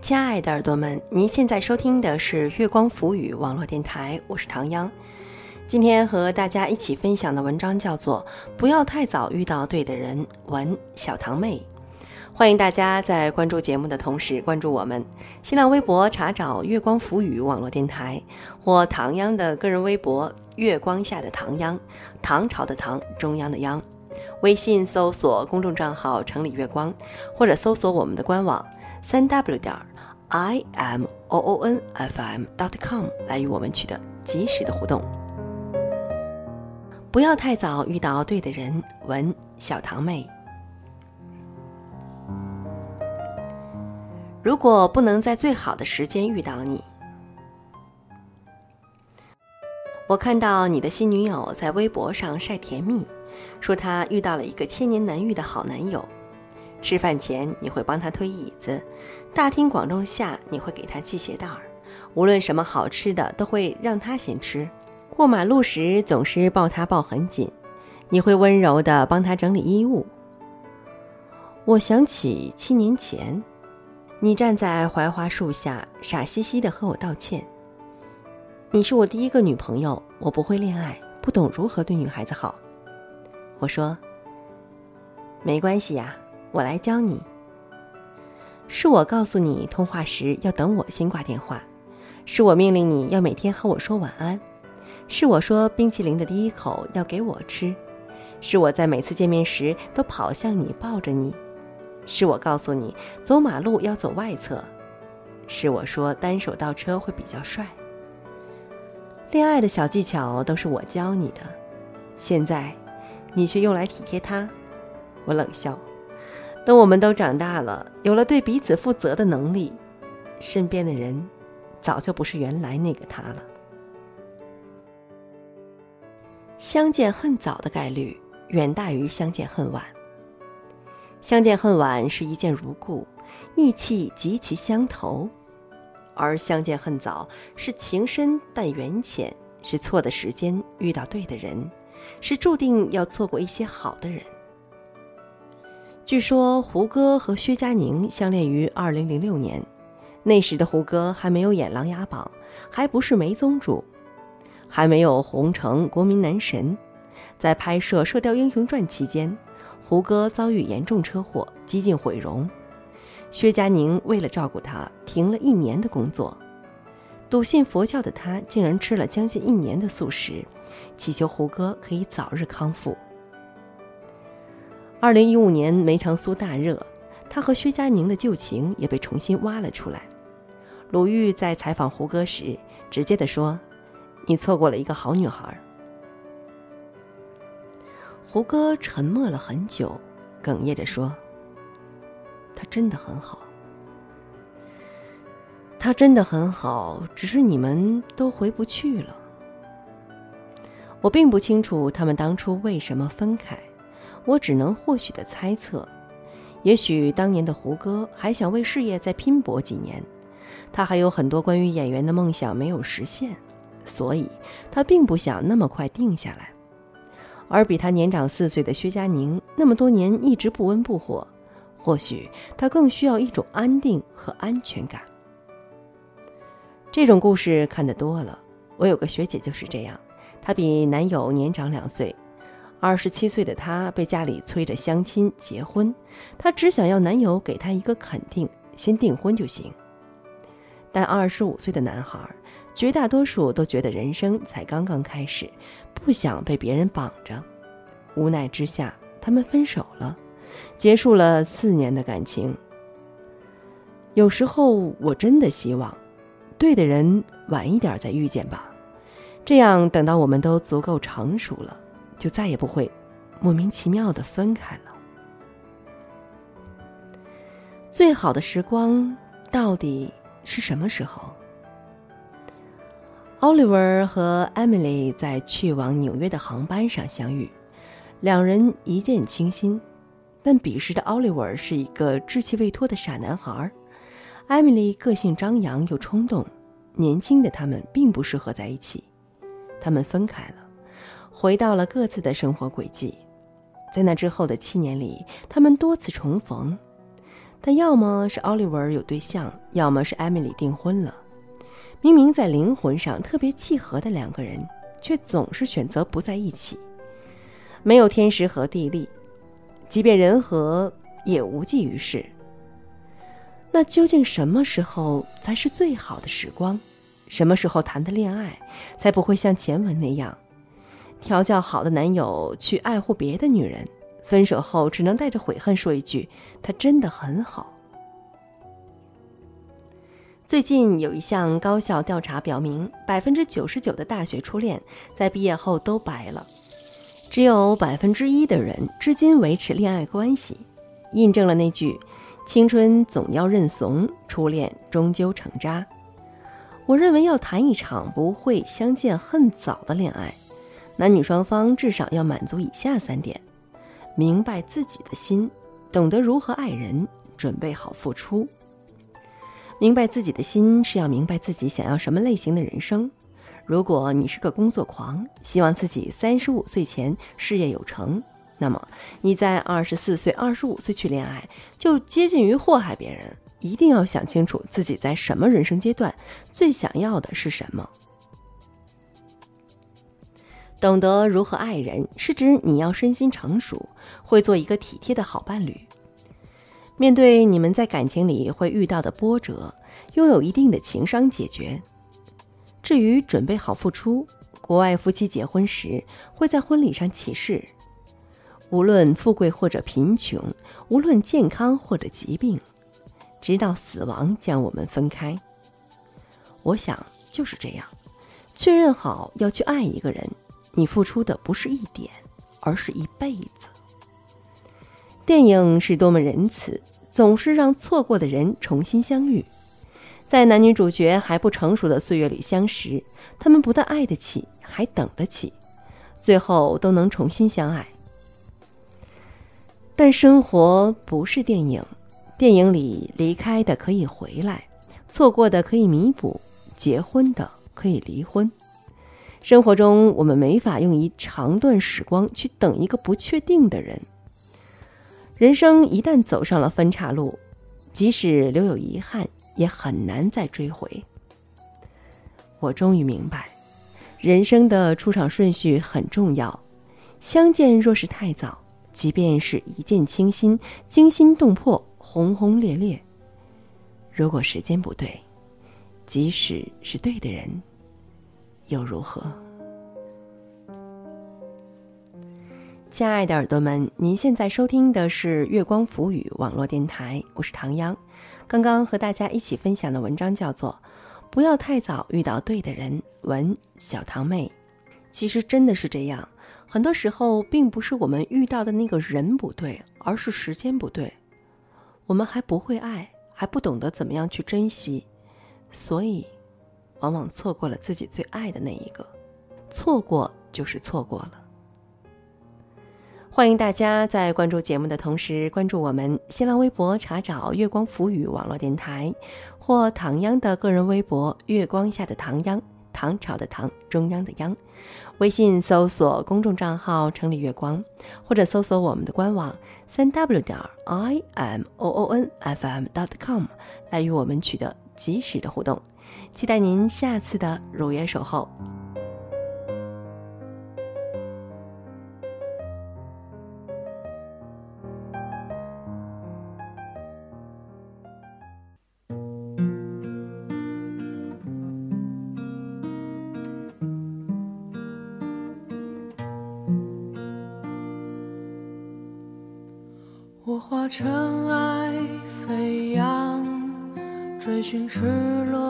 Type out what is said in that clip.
亲爱的耳朵们，您现在收听的是月光浮语网络电台，我是唐央。今天和大家一起分享的文章叫做《不要太早遇到对的人》，文小堂妹。欢迎大家在关注节目的同时关注我们新浪微博，查找“月光浮语网络电台”或唐央的个人微博“月光下的唐央”，唐朝的唐，中央的央。微信搜索公众账号“城里月光”，或者搜索我们的官网三 w 点儿 i m o o n f m dot com 来与我们取得及时的互动。不要太早遇到对的人，文小堂妹。如果不能在最好的时间遇到你，我看到你的新女友在微博上晒甜蜜，说她遇到了一个千年难遇的好男友。吃饭前你会帮他推椅子，大庭广众下你会给他系鞋带儿，无论什么好吃的都会让他先吃。过马路时总是抱他抱很紧，你会温柔的帮他整理衣物。我想起七年前。你站在槐花树下，傻兮兮的和我道歉。你是我第一个女朋友，我不会恋爱，不懂如何对女孩子好。我说：“没关系呀，我来教你。”是我告诉你通话时要等我先挂电话，是我命令你要每天和我说晚安，是我说冰淇淋的第一口要给我吃，是我在每次见面时都跑向你抱着你。是我告诉你走马路要走外侧，是我说单手倒车会比较帅。恋爱的小技巧都是我教你的，现在你却用来体贴他。我冷笑。等我们都长大了，有了对彼此负责的能力，身边的人早就不是原来那个他了。相见恨早的概率远大于相见恨晚。相见恨晚是一见如故，意气极其相投；而相见恨早是情深但缘浅，是错的时间遇到对的人，是注定要错过一些好的人。据说胡歌和薛佳凝相恋于二零零六年，那时的胡歌还没有演《琅琊榜》，还不是梅宗主，还没有红成国民男神，在拍摄《射雕英雄传》期间。胡歌遭遇严重车祸，几近毁容。薛佳凝为了照顾他，停了一年的工作。笃信佛教的他，竟然吃了将近一年的素食，祈求胡歌可以早日康复。二零一五年梅长苏大热，他和薛佳凝的旧情也被重新挖了出来。鲁豫在采访胡歌时，直接的说：“你错过了一个好女孩。”胡歌沉默了很久，哽咽着说：“他真的很好，他真的很好，只是你们都回不去了。我并不清楚他们当初为什么分开，我只能或许的猜测，也许当年的胡歌还想为事业再拼搏几年，他还有很多关于演员的梦想没有实现，所以他并不想那么快定下来。”而比他年长四岁的薛佳凝，那么多年一直不温不火，或许他更需要一种安定和安全感。这种故事看得多了，我有个学姐就是这样，她比男友年长两岁，二十七岁的她被家里催着相亲结婚，她只想要男友给她一个肯定，先订婚就行。但二十五岁的男孩。绝大多数都觉得人生才刚刚开始，不想被别人绑着。无奈之下，他们分手了，结束了四年的感情。有时候我真的希望，对的人晚一点再遇见吧，这样等到我们都足够成熟了，就再也不会莫名其妙的分开了。最好的时光到底是什么时候？Oliver 和 Emily 在去往纽约的航班上相遇，两人一见倾心。但彼时的 Oliver 是一个稚气未脱的傻男孩，Emily 个性张扬又冲动，年轻的他们并不适合在一起。他们分开了，回到了各自的生活轨迹。在那之后的七年里，他们多次重逢。但要么是奥利维有对象，要么是艾米丽订婚了。明明在灵魂上特别契合的两个人，却总是选择不在一起。没有天时和地利，即便人和，也无济于事。那究竟什么时候才是最好的时光？什么时候谈的恋爱，才不会像前文那样，调教好的男友去爱护别的女人？分手后只能带着悔恨说一句：“他真的很好。”最近有一项高校调查表明，百分之九十九的大学初恋在毕业后都白了，只有百分之一的人至今维持恋爱关系，印证了那句：“青春总要认怂，初恋终究成渣。”我认为要谈一场不会相见恨早的恋爱，男女双方至少要满足以下三点。明白自己的心，懂得如何爱人，准备好付出。明白自己的心是要明白自己想要什么类型的人生。如果你是个工作狂，希望自己三十五岁前事业有成，那么你在二十四岁、二十五岁去恋爱，就接近于祸害别人。一定要想清楚自己在什么人生阶段最想要的是什么。懂得如何爱人，是指你要身心成熟，会做一个体贴的好伴侣。面对你们在感情里会遇到的波折，拥有一定的情商解决。至于准备好付出，国外夫妻结婚时会在婚礼上起誓：无论富贵或者贫穷，无论健康或者疾病，直到死亡将我们分开。我想就是这样，确认好要去爱一个人。你付出的不是一点，而是一辈子。电影是多么仁慈，总是让错过的人重新相遇，在男女主角还不成熟的岁月里相识，他们不但爱得起，还等得起，最后都能重新相爱。但生活不是电影，电影里离开的可以回来，错过的可以弥补，结婚的可以离婚。生活中，我们没法用一长段时光去等一个不确定的人。人生一旦走上了分岔路，即使留有遗憾，也很难再追回。我终于明白，人生的出场顺序很重要。相见若是太早，即便是一见倾心、惊心动魄、轰轰烈烈，如果时间不对，即使是对的人。又如何？亲爱的耳朵们，您现在收听的是月光浮语网络电台，我是唐央。刚刚和大家一起分享的文章叫做《不要太早遇到对的人》，文小堂妹。其实真的是这样，很多时候并不是我们遇到的那个人不对，而是时间不对。我们还不会爱，还不懂得怎么样去珍惜，所以。往往错过了自己最爱的那一个，错过就是错过了。欢迎大家在关注节目的同时，关注我们新浪微博，查找“月光浮语”网络电台，或唐央的个人微博“月光下的唐央”，唐朝的唐，中央的央。微信搜索公众账号“城里月光”，或者搜索我们的官网三 w 点 i m o o n f m dot com 来与我们取得及时的互动。期待您下次的如约守候。我化尘埃飞扬，追寻赤裸。